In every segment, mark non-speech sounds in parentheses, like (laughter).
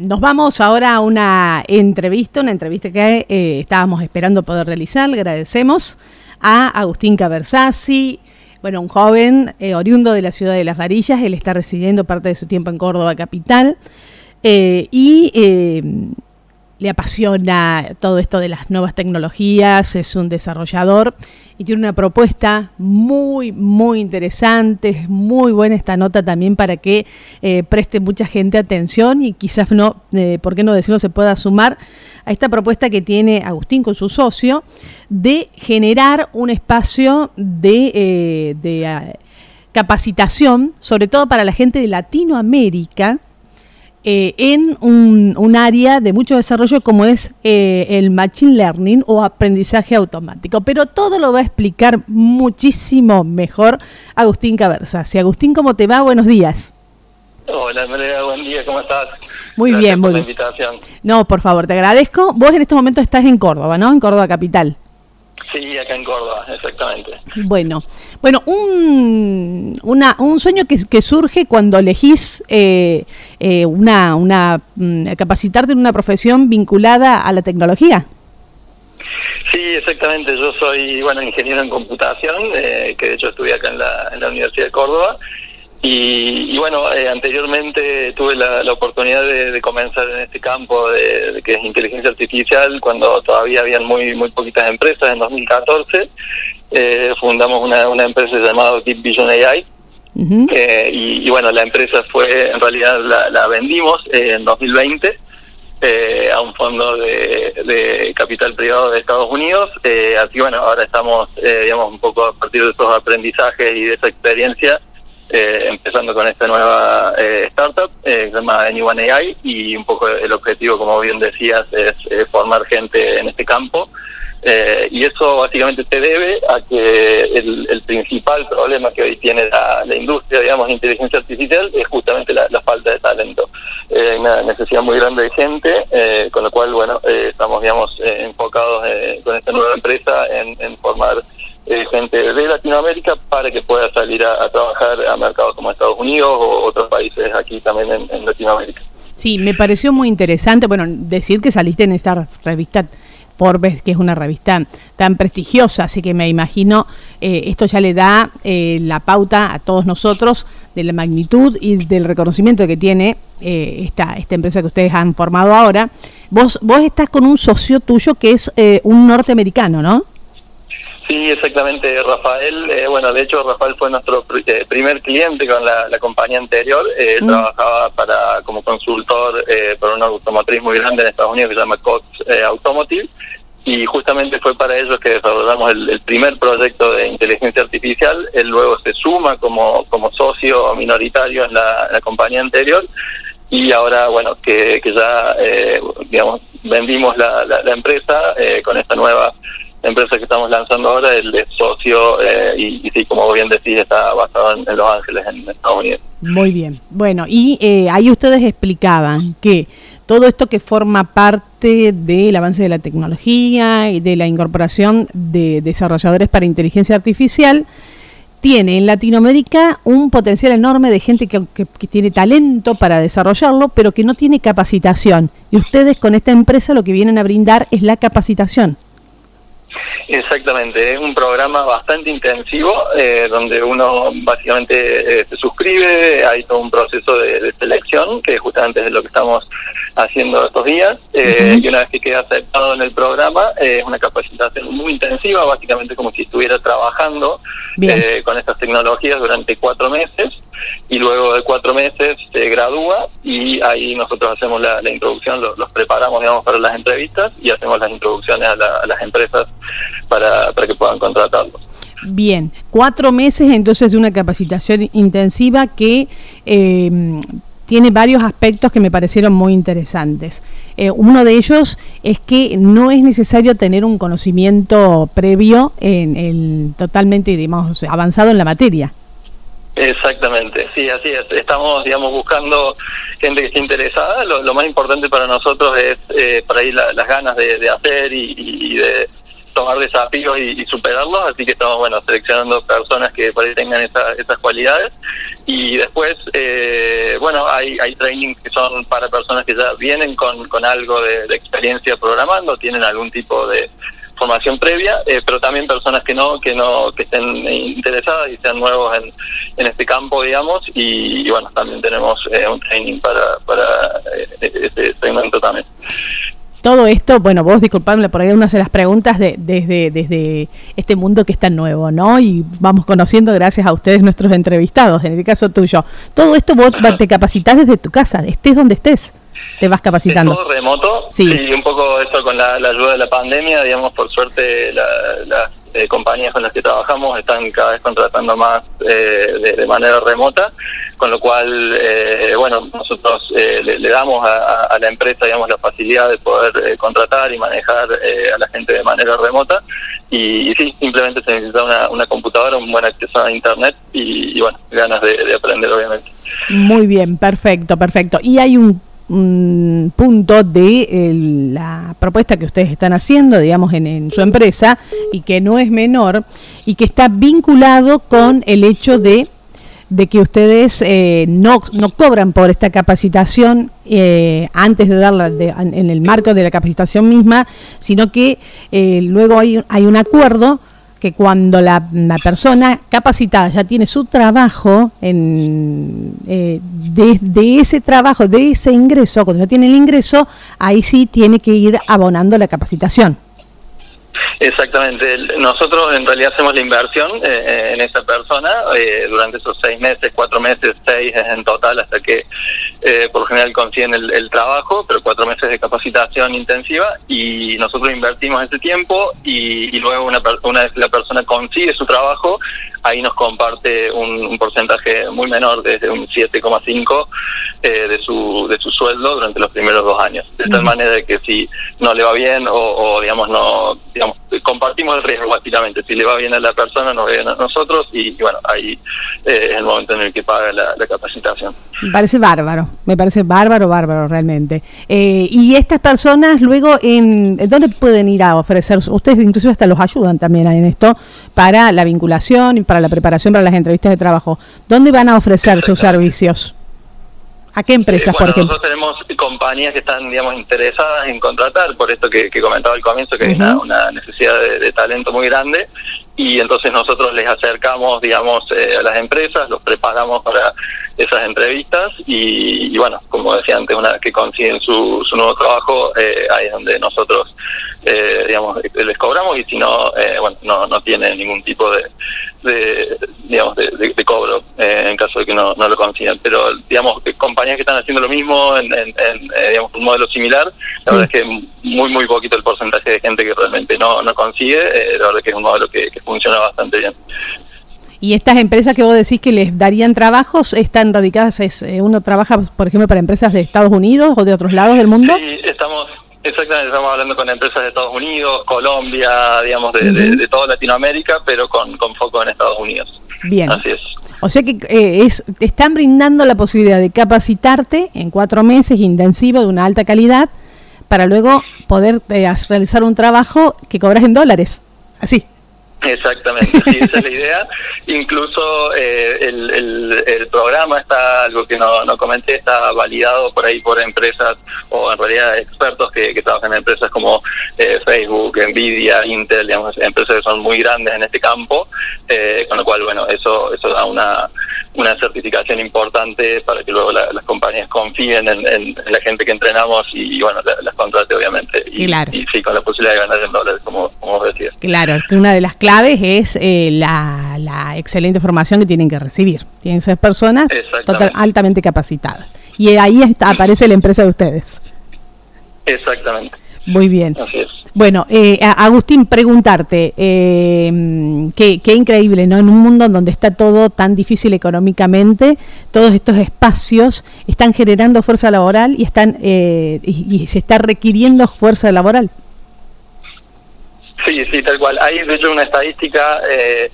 Nos vamos ahora a una entrevista, una entrevista que eh, estábamos esperando poder realizar. Le agradecemos a Agustín Cabersasi, bueno, un joven eh, oriundo de la ciudad de Las Varillas. Él está residiendo parte de su tiempo en Córdoba capital eh, y le apasiona todo esto de las nuevas tecnologías, es un desarrollador y tiene una propuesta muy, muy interesante, es muy buena esta nota también para que eh, preste mucha gente atención y quizás no, eh, ¿por qué no decirlo?, se pueda sumar a esta propuesta que tiene Agustín con su socio de generar un espacio de, eh, de ah, capacitación, sobre todo para la gente de Latinoamérica, eh, en un, área de mucho desarrollo como es eh, el Machine Learning o aprendizaje automático. Pero todo lo va a explicar muchísimo mejor Agustín Caberza. Si Agustín, ¿cómo te va? Buenos días. Hola Andrea, buen día, ¿cómo estás? Muy bien, muy bien. No, por favor, te agradezco. Vos en este momento estás en Córdoba, ¿no? En Córdoba Capital. Sí, acá en Córdoba, exactamente. Bueno, bueno, un, una, un sueño que, que surge cuando elegís eh, eh, una, una mm, capacitarte en una profesión vinculada a la tecnología. Sí, exactamente. Yo soy, bueno, ingeniero en computación, eh, que de hecho estudié acá en la, en la Universidad de Córdoba y, bueno, eh, anteriormente tuve la, oportunidad de, comenzar en este campo de, que es inteligencia artificial cuando todavía habían muy muy poquitas empresas. En 2014 eh, fundamos una, una empresa llamada Deep Vision AI. Eh, y, bueno, la empresa fue, en realidad la, vendimos en 2020 a un fondo de, de, capital privado de Estados Unidos. así bueno, ahora estamos, digamos, un poco a partir de esos aprendizajes y de esa experiencia, eh, empezando con esta nueva eh, startup eh, que se llama Anyone AI y un poco el objetivo, como bien decías, es formar gente en este campo. y eso básicamente se debe a que el, principal problema que hoy tiene la, industria, digamos, de inteligencia artificial es justamente la, falta de talento. Hay una necesidad muy grande de gente, con lo cual, bueno, estamos, digamos, enfocados con esta nueva empresa en formar eh, gente de Latinoamérica para que pueda salir a, trabajar a mercados como Estados Unidos o otros países aquí también en, Latinoamérica. Sí, me pareció muy interesante, bueno, decir que saliste en esa revista Forbes, que es una revista tan prestigiosa, así que me imagino eh, esto ya le da eh, la pauta a todos nosotros de la magnitud y del reconocimiento que tiene esta, esta empresa que ustedes han formado ahora. Vos, vos estás con un socio tuyo que es un norteamericano, ¿no? Sí, exactamente, Rafael. Eh, bueno, de hecho, Rafael fue nuestro eh, primer cliente con la, compañía anterior. Eh, mm. Trabajaba para como consultor para una automotriz muy grande en Estados Unidos que se llama Cox Automotive. Y justamente fue para ellos que desarrollamos el, primer proyecto de inteligencia artificial. Él luego se suma como, como socio minoritario en la, compañía anterior. Y ahora, bueno, que, que ya, digamos, vendimos la, la empresa con esta nueva empresa que estamos lanzando ahora, el socio, eh, y, sí, como bien decís, está basado en, Los Ángeles, en Estados Unidos. Muy bien. Bueno, y eh, ahí ustedes explicaban que todo esto que forma parte del avance de la tecnología y de la incorporación de desarrolladores para inteligencia artificial, tiene en Latinoamérica un potencial enorme de gente que, que, tiene talento para desarrollarlo, pero que no tiene capacitación. Y ustedes con esta empresa lo que vienen a brindar es la capacitación. Exactamente, es un programa bastante intensivo eh, donde uno básicamente eh, se suscribe, hay todo un proceso de, selección que justamente es lo que estamos haciendo estos días eh, y una vez que queda aceptado en el programa es una capacitación muy intensiva, básicamente como si estuviera trabajando con estas tecnologías durante cuatro meses y luego de cuatro meses se gradúa y ahí nosotros hacemos la, introducción, los, preparamos digamos para las entrevistas y hacemos las introducciones a, las empresas para, para que puedan contratarlos. Bien, cuatro meses entonces de una capacitación intensiva que eh, tiene varios aspectos que me parecieron muy interesantes. Eh, uno de ellos es que no es necesario tener un conocimiento previo en el totalmente digamos avanzado en la materia. Exactamente, sí, así es. Estamos, digamos, buscando gente que esté interesada. Lo, más importante para nosotros es eh, por ahí las ganas de, hacer y, de tomar desafíos y, superarlos, así que estamos, bueno, seleccionando personas que por ahí tengan esas cualidades. Y después, eh, bueno, hay, hay trainings que son para personas que ya vienen con, con algo de, experiencia programando, tienen algún tipo de formación previa, eh, pero también personas que no, que no, que estén interesadas y sean nuevos en, en este campo, digamos, y, bueno, también tenemos eh, un training para, para este segmento también todo esto, bueno, vos disculpadme por ahí una de las preguntas de, desde, desde este mundo que es tan nuevo, ¿no? Y vamos conociendo gracias a ustedes nuestros entrevistados, en el caso tuyo. Todo esto vos te capacitas desde tu casa, estés donde estés, te vas capacitando. todo remoto, sí. un poco esto con la, ayuda de la pandemia, digamos, por suerte la eh, compañías con las que trabajamos están cada vez contratando más eh, de, manera remota, con lo cual, eh, bueno, nosotros le, damos a, la empresa, digamos, la facilidad de poder contratar y manejar a la gente de manera remota. Y, sí, simplemente se necesita una, computadora, un buen acceso a Internet y, bueno, ganas de aprender, obviamente. Muy bien, perfecto, perfecto. Y hay un un punto de la propuesta que ustedes están haciendo, digamos, en, su empresa, y que no es menor, y que está vinculado con el hecho de, de que ustedes eh, no, no cobran por esta capacitación eh, antes de darla en el marco de la capacitación misma, sino que eh, luego hay, hay un acuerdo que cuando la, persona capacitada ya tiene su trabajo, en, eh, de, ese trabajo, de ese ingreso, cuando ya tiene el ingreso, ahí sí tiene que ir abonando la capacitación. Exactamente. Nosotros en realidad hacemos la inversión eh, eh, en esa persona eh, durante esos seis meses, cuatro meses, seis en total hasta que por lo general consiguen el, trabajo, pero cuatro meses de capacitación intensiva y nosotros invertimos ese tiempo y, luego una, una vez la persona consigue su trabajo, ahí nos comparte un, porcentaje muy menor, desde un 7,5 de, su, de su sueldo durante los primeros dos años. De tal manera de que si no le va bien o, o digamos no digamos, compartimos el riesgo básicamente. Si le va bien a la persona, nos va bien a nosotros y, bueno, ahí eh, es el momento en el que paga la, capacitación. Me parece bárbaro, me parece bárbaro, bárbaro realmente. Eh, y estas personas luego, en ¿dónde pueden ir a ofrecer? Ustedes inclusive hasta los ayudan también en esto para la vinculación y para la preparación para las entrevistas de trabajo. ¿Dónde van a ofrecer sus servicios? ¿A qué empresas, eh, por ejemplo? Nosotros tenemos compañías que están, digamos, interesadas en contratar, por esto que, comentaba al comienzo, que hay una, necesidad de, talento muy grande, y entonces nosotros les acercamos, digamos, eh, a las empresas, los preparamos para esas entrevistas, y, bueno, como decía antes, una vez que consiguen su, nuevo trabajo, eh, ahí es donde nosotros, digamos, les cobramos, y si no, bueno, no, no tiene ningún tipo de, de digamos de, cobro eh, en caso de que no, no lo consigan. Pero digamos que compañías que están haciendo lo mismo en, en, eh, digamos un modelo similar la verdad es que muy muy poquito el porcentaje de gente que realmente no, no consigue eh, la verdad es que es un modelo que, funciona bastante bien y estas empresas que vos decís que les darían trabajos, ¿están radicadas? Es, ¿Uno trabaja, por ejemplo, para empresas de Estados Unidos o de otros lados del mundo? Sí, estamos, Exactamente, estamos hablando con empresas de Estados Unidos, Colombia, digamos, de, toda Latinoamérica, pero con, foco en Estados Unidos. Bien. Así es. O sea que eh, es, están brindando la posibilidad de capacitarte en cuatro meses intensivo de una alta calidad para luego poder eh, realizar un trabajo que cobras en dólares. Así. Exactamente, sí, esa es la idea. Incluso eh, el, el, programa está, algo que no, no comenté, está validado por ahí por empresas o en realidad expertos que, que trabajan en empresas como eh, Facebook, Nvidia, Intel, digamos, empresas que son muy grandes en este campo, eh, con lo cual, bueno, eso, eso da una, una certificación importante para que luego las compañías confíen en, la gente que entrenamos y, bueno, las, contrate obviamente. Y, claro. y, sí, con la posibilidad de ganar en dólares, como, como decías. Claro, una de las claves es eh, la, la, excelente formación que tienen que recibir. Tienen que ser personas altamente capacitadas. Y ahí está, aparece la empresa de ustedes. Exactamente. Muy bien. Bueno, eh, Agustín, preguntarte, eh, qué, increíble, ¿no? En un mundo donde está todo tan difícil económicamente, todos estos espacios están generando fuerza laboral y están y, se está requiriendo fuerza laboral. Sí, sí, tal cual. Hay de hecho una estadística, eh,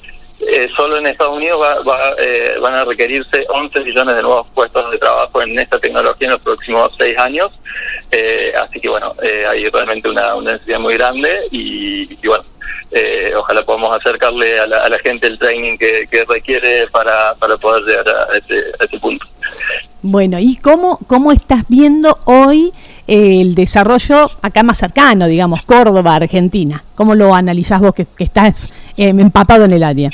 eh, solo en Estados Unidos va, eh, van a requerirse 11 millones de nuevos puestos de trabajo en esta tecnología en los próximos seis años. así que bueno, hay realmente una, necesidad muy grande y, bueno, ojalá podamos acercarle a la, gente el training que, requiere para, para poder llegar a ese, punto. Bueno, ¿y cómo, cómo estás viendo hoy el desarrollo acá más cercano, digamos, Córdoba, Argentina? ¿Cómo lo analizás vos que, estás empapado en el área?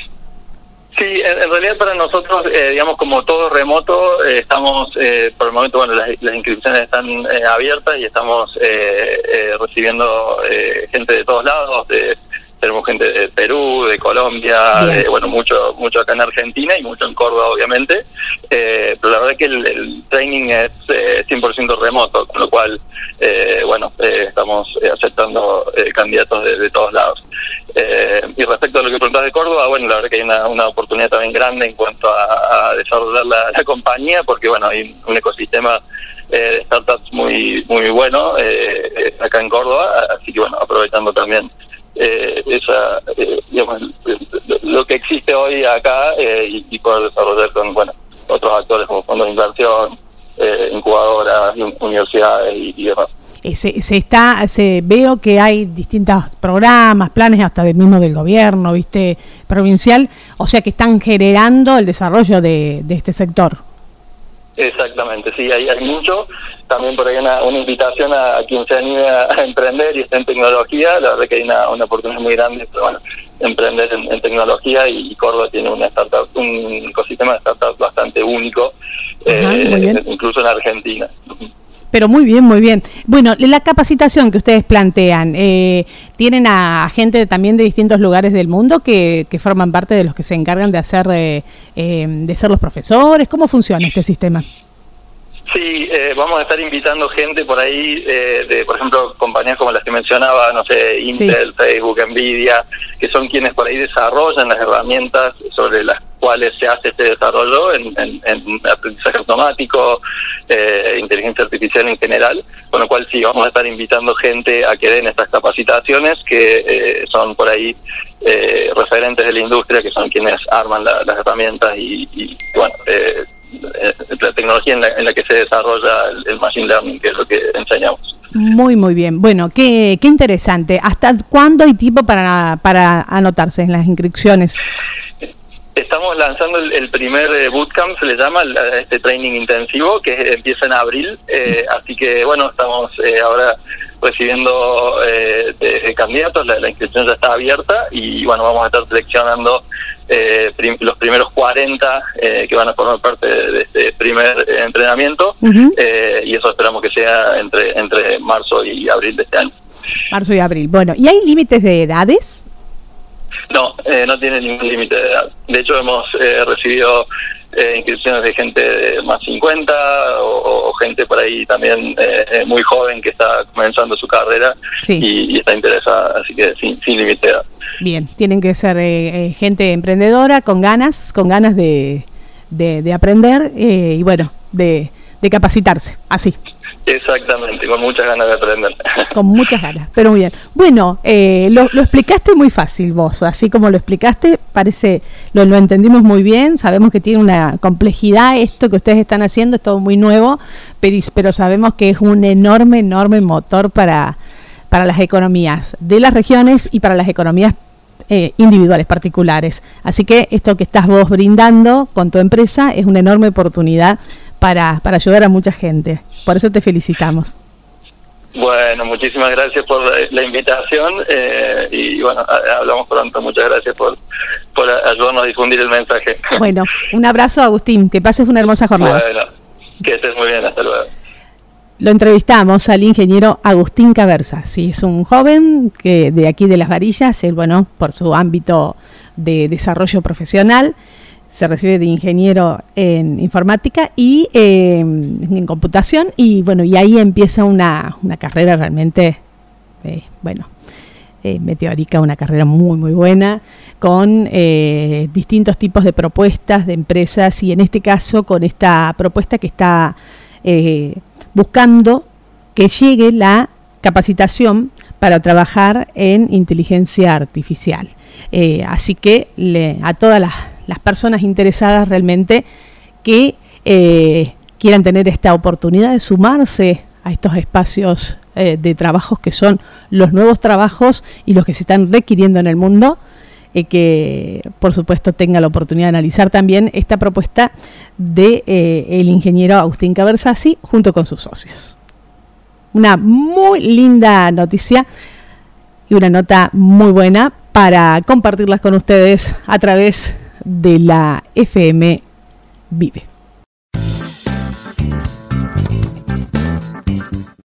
Sí, en, realidad para nosotros, eh, digamos, como todo remoto, eh, estamos, eh, por el momento, bueno, las, inscripciones están abiertas y estamos recibiendo gente de todos lados, de, tenemos gente de Perú, de Colombia, bueno, mucho mucho acá en Argentina y mucho en Córdoba, obviamente, pero la verdad que el, training es 100% remoto, con lo cual, bueno, estamos aceptando candidatos de todos lados. Eh, y respecto a lo que preguntas de Córdoba, bueno, la verdad que hay una, oportunidad también grande en cuanto a, desarrollar la, compañía, porque bueno, hay un ecosistema eh, de startups muy muy bueno eh, acá en Córdoba, así que bueno, aprovechando también esa, digamos, lo que existe hoy acá y, poder desarrollar con bueno otros actores como fondos de inversión, incubadoras, universidades y, y demás. Eh, se, está, se veo que hay distintos programas, planes hasta del mismo del gobierno, viste, provincial, o sea que están generando el desarrollo de, este sector. Exactamente, sí, hay, hay mucho. También por ahí una, una invitación a, quien se anime a, emprender y está en tecnología. La verdad que hay una, una oportunidad muy grande, pero bueno, emprender en, tecnología y, Córdoba tiene una startup, un ecosistema de startups bastante único, eh, incluso en Argentina. Pero muy bien, muy bien. Bueno, la capacitación que ustedes plantean, eh, ¿tienen a, gente también de distintos lugares del mundo que, forman parte de los que se encargan de hacer, eh, eh, de ser los profesores? ¿Cómo funciona este sistema? Sí, vamos a estar invitando gente por ahí, de, por ejemplo, compañías como las que mencionaba, no sé, Intel, Facebook, Nvidia, que son quienes por ahí desarrollan las herramientas sobre las cuales se hace este desarrollo en, aprendizaje automático, eh, inteligencia artificial en general, con lo cual sí, vamos a estar invitando gente a que den estas capacitaciones que eh, son por ahí eh, referentes de la industria, que son quienes arman las herramientas y, bueno, la tecnología en la, que se desarrolla el, machine learning, que es lo que enseñamos. Muy, muy bien. Bueno, qué, qué interesante. ¿Hasta cuándo hay tiempo para, para anotarse en las inscripciones? Estamos lanzando el, primer eh, bootcamp, se le llama, este training intensivo, que empieza en abril. Eh, así que, bueno, estamos eh, ahora recibiendo candidatos, la, inscripción ya está abierta y, bueno, vamos a estar seleccionando los primeros 40 que van a formar parte de, este primer entrenamiento y eso esperamos que sea entre, entre marzo y abril de este año. Marzo y abril. Bueno, ¿y hay límites de edades? No, eh, no tiene ningún límite de edad. De hecho, hemos eh, recibido eh, inscripciones de gente de más 50 o, gente por ahí también muy joven que está comenzando su carrera y, está interesada, así que sin, límite de edad. Bien, tienen que ser gente emprendedora, con ganas, con ganas de, de, aprender y bueno, de, de capacitarse, así. Exactamente, con muchas ganas de aprender. (laughs) Con muchas ganas, pero muy bien. Bueno, eh, lo, explicaste muy fácil vos, así como lo explicaste, parece, lo, lo entendimos muy bien, sabemos que tiene una complejidad esto que ustedes están haciendo, es todo muy nuevo, pero, sabemos que es un enorme, enorme motor para, para las economías de las regiones y para las economías eh, individuales, particulares. Así que esto que estás vos brindando con tu empresa es una enorme oportunidad para, para ayudar a mucha gente. Por eso te felicitamos. Bueno, muchísimas gracias por la, invitación eh, y bueno, hablamos pronto. Muchas gracias por, por ayudarnos a difundir el mensaje. (laughs) Bueno, un abrazo Agustín, que pases una hermosa jornada. Bueno, que estés muy bien, hasta luego. Lo entrevistamos al ingeniero Agustín Caversa. Sí, es un joven que de aquí de las varillas, él, bueno, por su ámbito de desarrollo profesional, se recibe de ingeniero en informática y em, en computación y bueno, y ahí empieza una, una carrera realmente, eh, bueno, eh, meteórica, una carrera muy, muy buena, con eh, distintos tipos de propuestas de empresas y en este caso con esta propuesta que está buscando que llegue la capacitación para trabajar en inteligencia artificial. así que a todas las las personas interesadas realmente que eh, quieran tener esta oportunidad de sumarse a estos espacios eh, de trabajos que son los nuevos trabajos y los que se están requiriendo en el mundo. y que por supuesto tenga la oportunidad de analizar también esta propuesta de eh, el ingeniero Agustín Cabersasi junto con sus socios. Una muy linda noticia y una nota muy buena para compartirlas con ustedes a través de la FM Vive.